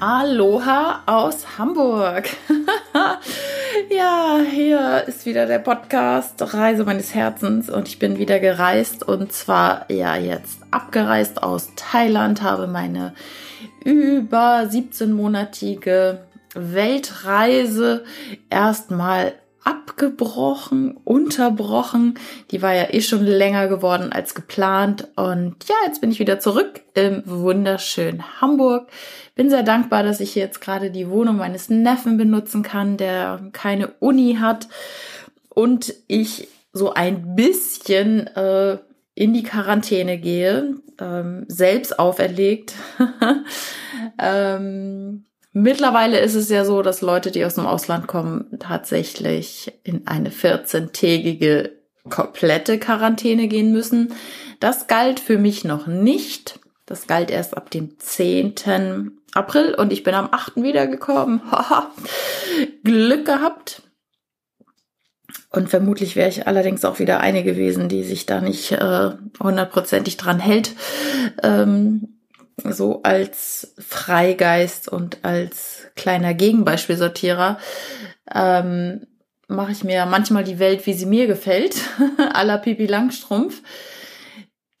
Aloha aus Hamburg. ja, hier ist wieder der Podcast Reise meines Herzens und ich bin wieder gereist und zwar ja jetzt abgereist aus Thailand, habe meine über 17-monatige Weltreise erstmal abgebrochen, unterbrochen. Die war ja eh schon länger geworden als geplant. Und ja, jetzt bin ich wieder zurück im wunderschönen Hamburg. Bin sehr dankbar, dass ich jetzt gerade die Wohnung meines Neffen benutzen kann, der keine Uni hat. Und ich so ein bisschen äh, in die Quarantäne gehe, ähm, selbst auferlegt. ähm, Mittlerweile ist es ja so, dass Leute, die aus dem Ausland kommen, tatsächlich in eine 14-tägige komplette Quarantäne gehen müssen. Das galt für mich noch nicht. Das galt erst ab dem 10. April und ich bin am 8. wiedergekommen. Glück gehabt. Und vermutlich wäre ich allerdings auch wieder eine gewesen, die sich da nicht äh, hundertprozentig dran hält. Ähm, so als Freigeist und als kleiner Gegenbeispielsortierer ähm, mache ich mir manchmal die Welt, wie sie mir gefällt, à la Pipi Langstrumpf.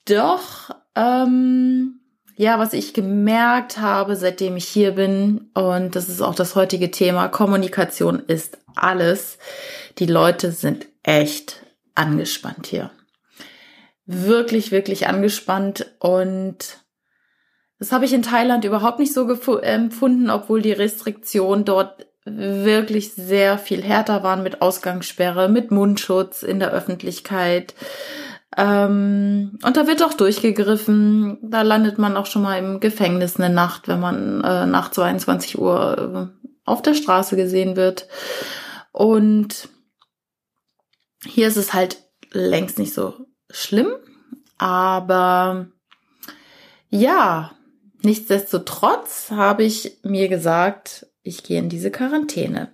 Doch, ähm, ja, was ich gemerkt habe, seitdem ich hier bin, und das ist auch das heutige Thema, Kommunikation ist alles. Die Leute sind echt angespannt hier. Wirklich, wirklich angespannt und das habe ich in Thailand überhaupt nicht so empfunden, obwohl die Restriktionen dort wirklich sehr viel härter waren mit Ausgangssperre, mit Mundschutz in der Öffentlichkeit. Ähm, und da wird auch durchgegriffen. Da landet man auch schon mal im Gefängnis eine Nacht, wenn man äh, nach 22 Uhr äh, auf der Straße gesehen wird. Und hier ist es halt längst nicht so schlimm. Aber ja, Nichtsdestotrotz habe ich mir gesagt, ich gehe in diese Quarantäne.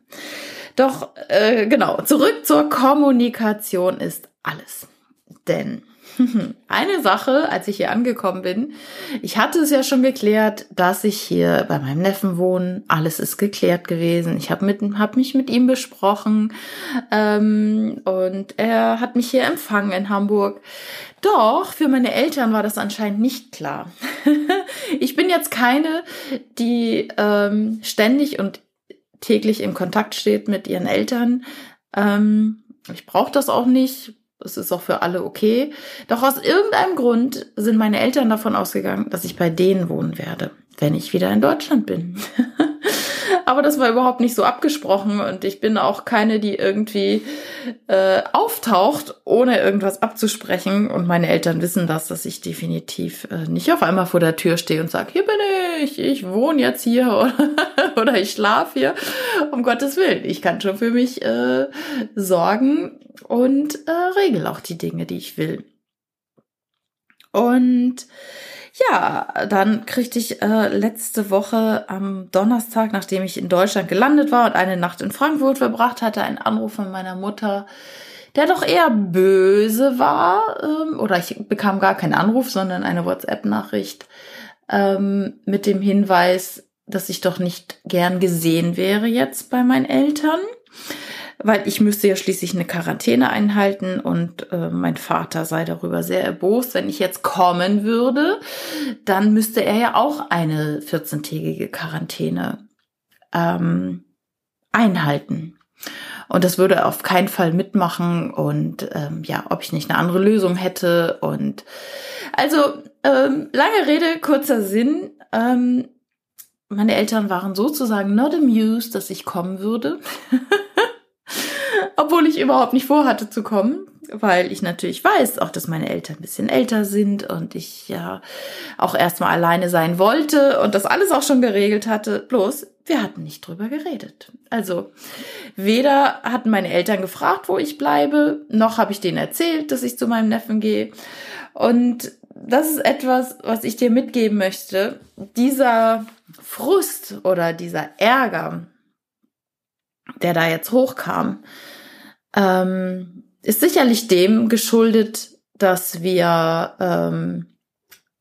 Doch äh, genau, zurück zur Kommunikation ist alles. Denn eine Sache, als ich hier angekommen bin, ich hatte es ja schon geklärt, dass ich hier bei meinem Neffen wohne. Alles ist geklärt gewesen. Ich habe hab mich mit ihm besprochen ähm, und er hat mich hier empfangen in Hamburg. Doch, für meine Eltern war das anscheinend nicht klar. ich bin jetzt keine, die ähm, ständig und täglich in Kontakt steht mit ihren Eltern. Ähm, ich brauche das auch nicht. Das ist auch für alle okay. Doch aus irgendeinem Grund sind meine Eltern davon ausgegangen, dass ich bei denen wohnen werde, wenn ich wieder in Deutschland bin. Aber das war überhaupt nicht so abgesprochen und ich bin auch keine, die irgendwie äh, auftaucht, ohne irgendwas abzusprechen. Und meine Eltern wissen das, dass ich definitiv äh, nicht auf einmal vor der Tür stehe und sage, hier bin ich, ich wohne jetzt hier oder, oder ich schlafe hier. Um Gottes Willen, ich kann schon für mich äh, sorgen und äh, regel auch die Dinge, die ich will. Und ja, dann kriegte ich äh, letzte Woche am Donnerstag, nachdem ich in Deutschland gelandet war und eine Nacht in Frankfurt verbracht hatte, einen Anruf von meiner Mutter, der doch eher böse war. Ähm, oder ich bekam gar keinen Anruf, sondern eine WhatsApp-Nachricht ähm, mit dem Hinweis, dass ich doch nicht gern gesehen wäre jetzt bei meinen Eltern weil ich müsste ja schließlich eine Quarantäne einhalten und äh, mein Vater sei darüber sehr erbost. Wenn ich jetzt kommen würde, dann müsste er ja auch eine 14-tägige Quarantäne ähm, einhalten. Und das würde er auf keinen Fall mitmachen und ähm, ja, ob ich nicht eine andere Lösung hätte. Und also ähm, lange Rede, kurzer Sinn. Ähm, meine Eltern waren sozusagen not amused, dass ich kommen würde. obwohl ich überhaupt nicht vorhatte zu kommen, weil ich natürlich weiß, auch dass meine Eltern ein bisschen älter sind und ich ja auch erstmal alleine sein wollte und das alles auch schon geregelt hatte. Bloß, wir hatten nicht drüber geredet. Also, weder hatten meine Eltern gefragt, wo ich bleibe, noch habe ich denen erzählt, dass ich zu meinem Neffen gehe. Und das ist etwas, was ich dir mitgeben möchte. Dieser Frust oder dieser Ärger, der da jetzt hochkam, ähm, ist sicherlich dem geschuldet, dass wir ähm,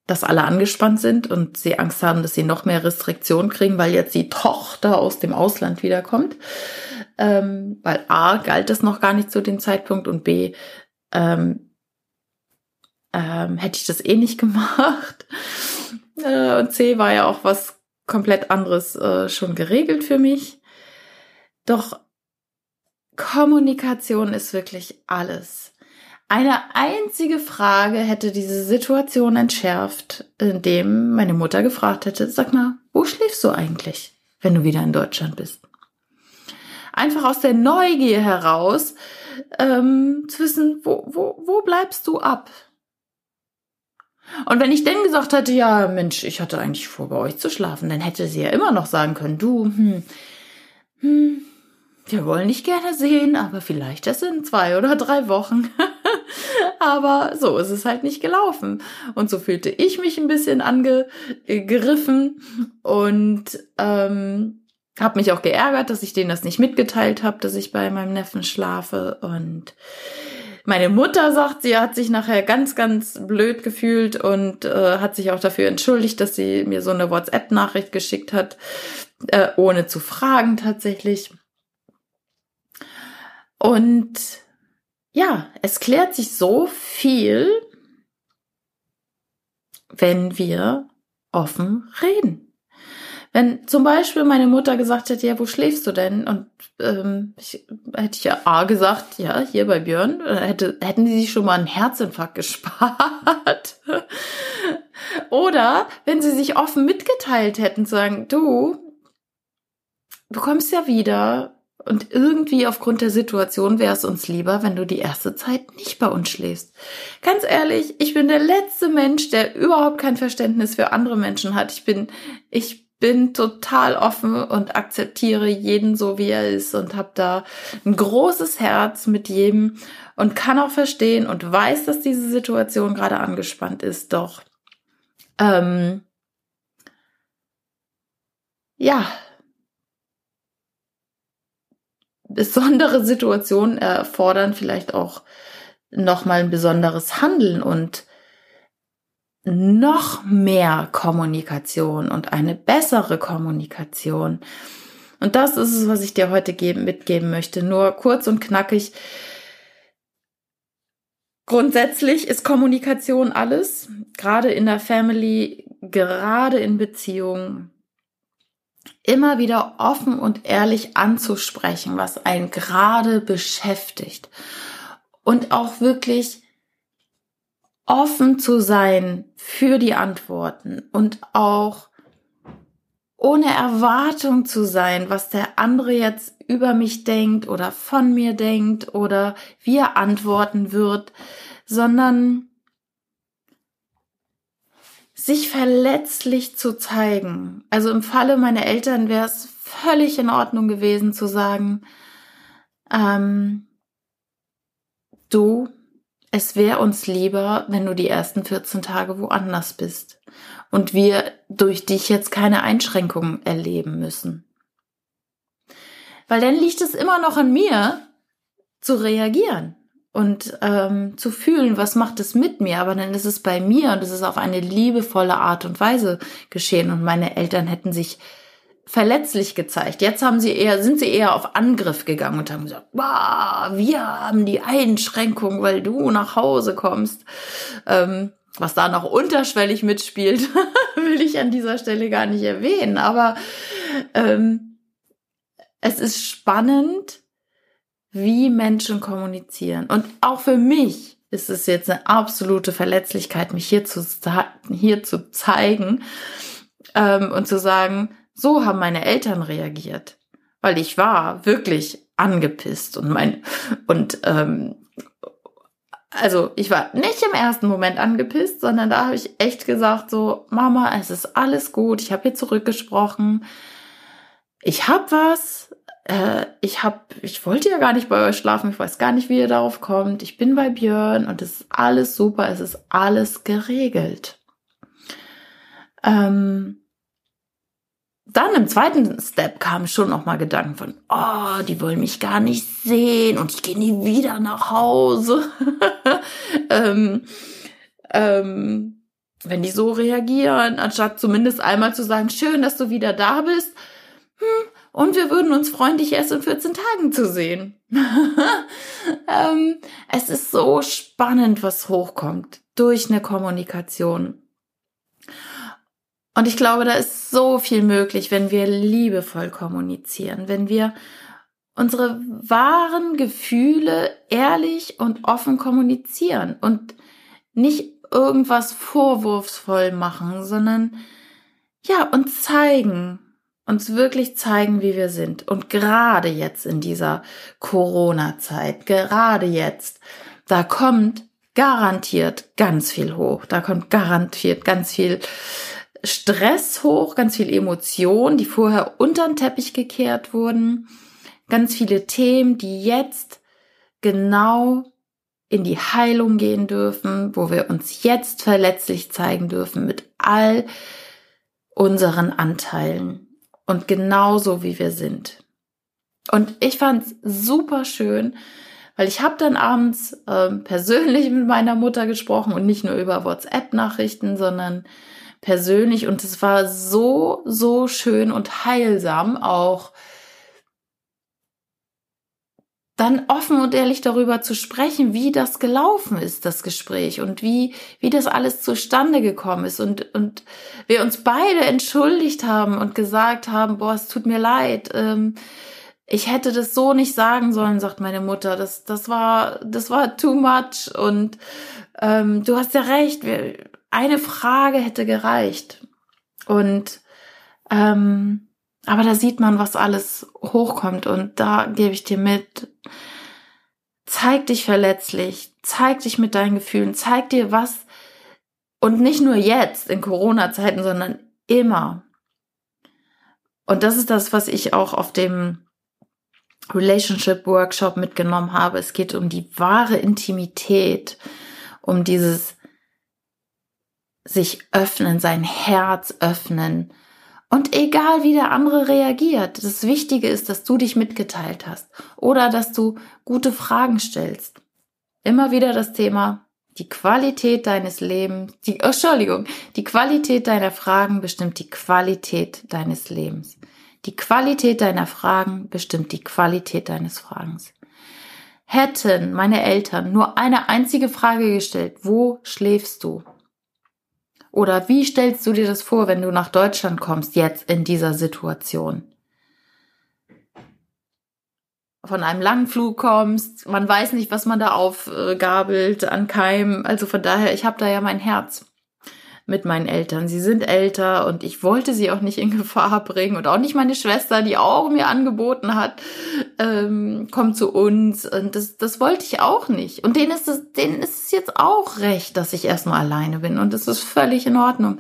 dass alle angespannt sind und sie Angst haben, dass sie noch mehr Restriktionen kriegen, weil jetzt die Tochter aus dem Ausland wiederkommt. Ähm, weil A galt das noch gar nicht zu dem Zeitpunkt und B ähm, ähm, hätte ich das eh nicht gemacht. Äh, und C war ja auch was komplett anderes äh, schon geregelt für mich. Doch Kommunikation ist wirklich alles. Eine einzige Frage hätte diese Situation entschärft, indem meine Mutter gefragt hätte, sag mal, wo schläfst du eigentlich, wenn du wieder in Deutschland bist? Einfach aus der Neugier heraus ähm, zu wissen, wo, wo, wo bleibst du ab? Und wenn ich denn gesagt hätte, ja, Mensch, ich hatte eigentlich vor, bei euch zu schlafen, dann hätte sie ja immer noch sagen können, du, hm, hm, wir wollen dich gerne sehen, aber vielleicht erst in zwei oder drei Wochen. aber so ist es halt nicht gelaufen. Und so fühlte ich mich ein bisschen angegriffen und ähm, habe mich auch geärgert, dass ich denen das nicht mitgeteilt habe, dass ich bei meinem Neffen schlafe. Und meine Mutter sagt, sie hat sich nachher ganz, ganz blöd gefühlt und äh, hat sich auch dafür entschuldigt, dass sie mir so eine WhatsApp-Nachricht geschickt hat, äh, ohne zu fragen tatsächlich. Und ja, es klärt sich so viel, wenn wir offen reden. Wenn zum Beispiel meine Mutter gesagt hätte, ja, wo schläfst du denn? Und ähm, ich, hätte ich ja A gesagt, ja, hier bei Björn, hätte, hätten die sich schon mal einen Herzinfarkt gespart. Oder wenn sie sich offen mitgeteilt hätten, sagen, du, du kommst ja wieder, und irgendwie aufgrund der Situation wäre es uns lieber, wenn du die erste Zeit nicht bei uns schläfst. Ganz ehrlich, ich bin der letzte Mensch, der überhaupt kein Verständnis für andere Menschen hat. Ich bin, ich bin total offen und akzeptiere jeden so, wie er ist und habe da ein großes Herz mit jedem und kann auch verstehen und weiß, dass diese Situation gerade angespannt ist. Doch, ähm, ja, besondere Situationen erfordern vielleicht auch nochmal ein besonderes Handeln und noch mehr Kommunikation und eine bessere Kommunikation. Und das ist es, was ich dir heute geben, mitgeben möchte. Nur kurz und knackig. Grundsätzlich ist Kommunikation alles, gerade in der Family, gerade in Beziehungen immer wieder offen und ehrlich anzusprechen, was einen gerade beschäftigt. Und auch wirklich offen zu sein für die Antworten und auch ohne Erwartung zu sein, was der andere jetzt über mich denkt oder von mir denkt oder wie er antworten wird, sondern sich verletzlich zu zeigen. Also im Falle meiner Eltern wäre es völlig in Ordnung gewesen zu sagen, ähm, du, es wäre uns lieber, wenn du die ersten 14 Tage woanders bist und wir durch dich jetzt keine Einschränkungen erleben müssen. Weil dann liegt es immer noch an mir, zu reagieren und ähm, zu fühlen, was macht es mit mir. Aber dann ist es bei mir und es ist auf eine liebevolle Art und Weise geschehen. Und meine Eltern hätten sich verletzlich gezeigt. Jetzt haben sie eher, sind sie eher auf Angriff gegangen und haben gesagt, wow, wir haben die Einschränkung, weil du nach Hause kommst. Ähm, was da noch unterschwellig mitspielt, will ich an dieser Stelle gar nicht erwähnen. Aber ähm, es ist spannend, wie Menschen kommunizieren. Und auch für mich ist es jetzt eine absolute Verletzlichkeit, mich hier zu, hier zu zeigen ähm, und zu sagen, so haben meine Eltern reagiert. Weil ich war wirklich angepisst und mein, und ähm, also ich war nicht im ersten Moment angepisst, sondern da habe ich echt gesagt so, Mama, es ist alles gut, ich habe hier zurückgesprochen, ich habe was, äh, ich hab, ich wollte ja gar nicht bei euch schlafen, ich weiß gar nicht, wie ihr darauf kommt. Ich bin bei Björn und es ist alles super, es ist alles geregelt. Ähm, dann im zweiten Step kamen schon noch mal Gedanken von, oh, die wollen mich gar nicht sehen und ich gehe nie wieder nach Hause. ähm, ähm, wenn die so reagieren, anstatt zumindest einmal zu sagen, schön, dass du wieder da bist, und wir würden uns freuen, dich erst in 14 Tagen zu sehen. ähm, es ist so spannend, was hochkommt durch eine Kommunikation. Und ich glaube, da ist so viel möglich, wenn wir liebevoll kommunizieren, wenn wir unsere wahren Gefühle ehrlich und offen kommunizieren und nicht irgendwas vorwurfsvoll machen, sondern ja, uns zeigen, uns wirklich zeigen, wie wir sind. Und gerade jetzt in dieser Corona-Zeit, gerade jetzt, da kommt garantiert ganz viel hoch. Da kommt garantiert ganz viel Stress hoch, ganz viel Emotion, die vorher unter den Teppich gekehrt wurden. Ganz viele Themen, die jetzt genau in die Heilung gehen dürfen, wo wir uns jetzt verletzlich zeigen dürfen mit all unseren Anteilen und genauso wie wir sind. Und ich fand's super schön, weil ich habe dann abends ähm, persönlich mit meiner Mutter gesprochen und nicht nur über WhatsApp-Nachrichten, sondern persönlich und es war so, so schön und heilsam auch dann offen und ehrlich darüber zu sprechen, wie das gelaufen ist, das Gespräch und wie, wie das alles zustande gekommen ist. Und, und wir uns beide entschuldigt haben und gesagt haben, boah, es tut mir leid, ähm, ich hätte das so nicht sagen sollen, sagt meine Mutter, das, das war, das war too much. Und ähm, du hast ja recht, eine Frage hätte gereicht. Und ähm, aber da sieht man, was alles hochkommt und da gebe ich dir mit. Zeig dich verletzlich, zeig dich mit deinen Gefühlen, zeig dir was und nicht nur jetzt in Corona-Zeiten, sondern immer. Und das ist das, was ich auch auf dem Relationship Workshop mitgenommen habe. Es geht um die wahre Intimität, um dieses sich öffnen, sein Herz öffnen, und egal wie der andere reagiert, das Wichtige ist, dass du dich mitgeteilt hast oder dass du gute Fragen stellst. Immer wieder das Thema, die Qualität deines Lebens, die, oh, Entschuldigung, die Qualität deiner Fragen bestimmt die Qualität deines Lebens. Die Qualität deiner Fragen bestimmt die Qualität deines Fragens. Hätten meine Eltern nur eine einzige Frage gestellt, wo schläfst du? Oder wie stellst du dir das vor, wenn du nach Deutschland kommst, jetzt in dieser Situation? Von einem langen Flug kommst, man weiß nicht, was man da aufgabelt an Keim. Also von daher, ich habe da ja mein Herz mit meinen Eltern. Sie sind älter und ich wollte sie auch nicht in Gefahr bringen und auch nicht meine Schwester, die auch mir angeboten hat, ähm, komm zu uns. Und das, das wollte ich auch nicht. Und denen ist es, denen ist es jetzt auch recht, dass ich erstmal alleine bin und das ist völlig in Ordnung.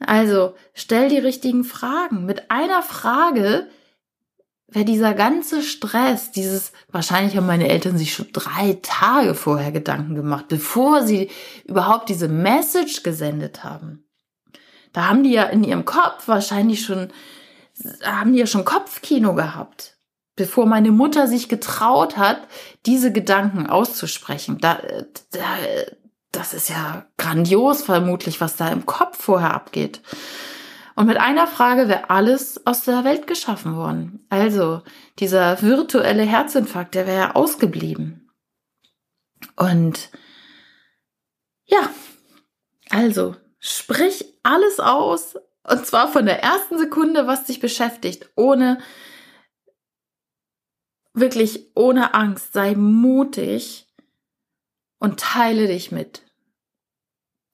Also stell die richtigen Fragen. Mit einer Frage wäre dieser ganze Stress, dieses, wahrscheinlich haben meine Eltern sich schon drei Tage vorher Gedanken gemacht, bevor sie überhaupt diese Message gesendet haben. Da haben die ja in ihrem Kopf wahrscheinlich schon, haben die ja schon Kopfkino gehabt, bevor meine Mutter sich getraut hat, diese Gedanken auszusprechen. Da, da, das ist ja grandios vermutlich, was da im Kopf vorher abgeht. Und mit einer Frage wäre alles aus der Welt geschaffen worden. Also dieser virtuelle Herzinfarkt, der wäre ja ausgeblieben. Und ja, also sprich alles aus und zwar von der ersten Sekunde, was dich beschäftigt, ohne wirklich ohne Angst. Sei mutig und teile dich mit.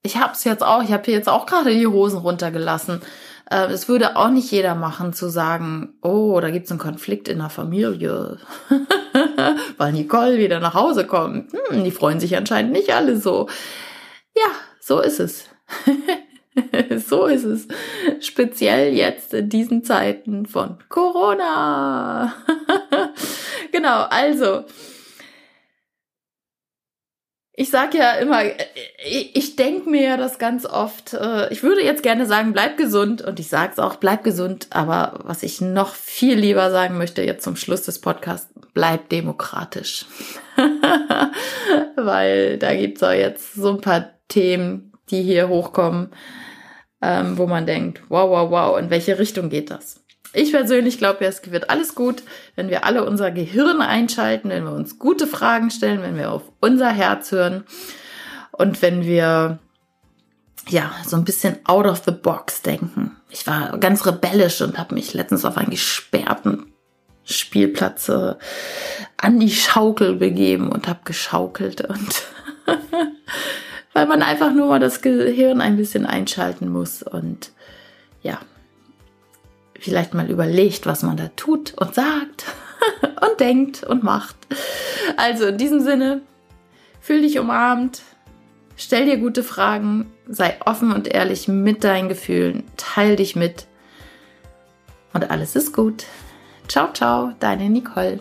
Ich hab's jetzt auch, ich habe jetzt auch gerade die Hosen runtergelassen es würde auch nicht jeder machen, zu sagen, oh, da gibt's einen Konflikt in der Familie, weil Nicole wieder nach Hause kommt. Hm, die freuen sich anscheinend nicht alle so. Ja, so ist es. so ist es. Speziell jetzt in diesen Zeiten von Corona. genau, also ich sage ja immer, äh, ich, ich denke mir ja das ganz oft, äh, ich würde jetzt gerne sagen, bleib gesund und ich sage es auch, bleib gesund, aber was ich noch viel lieber sagen möchte jetzt zum Schluss des Podcasts, bleib demokratisch. Weil da gibt's auch jetzt so ein paar Themen, die hier hochkommen, ähm, wo man denkt, wow, wow, wow, in welche Richtung geht das? Ich persönlich glaube ja, es wird alles gut, wenn wir alle unser Gehirn einschalten, wenn wir uns gute Fragen stellen, wenn wir auf unser Herz hören und wenn wir ja so ein bisschen out of the box denken. Ich war ganz rebellisch und habe mich letztens auf einen gesperrten Spielplatz äh, an die Schaukel begeben und habe geschaukelt und weil man einfach nur mal das Gehirn ein bisschen einschalten muss und ja, vielleicht mal überlegt, was man da tut und sagt und denkt und macht. Also in diesem Sinne, fühl dich umarmt, stell dir gute Fragen, sei offen und ehrlich mit deinen Gefühlen, teil dich mit und alles ist gut. Ciao, ciao, deine Nicole.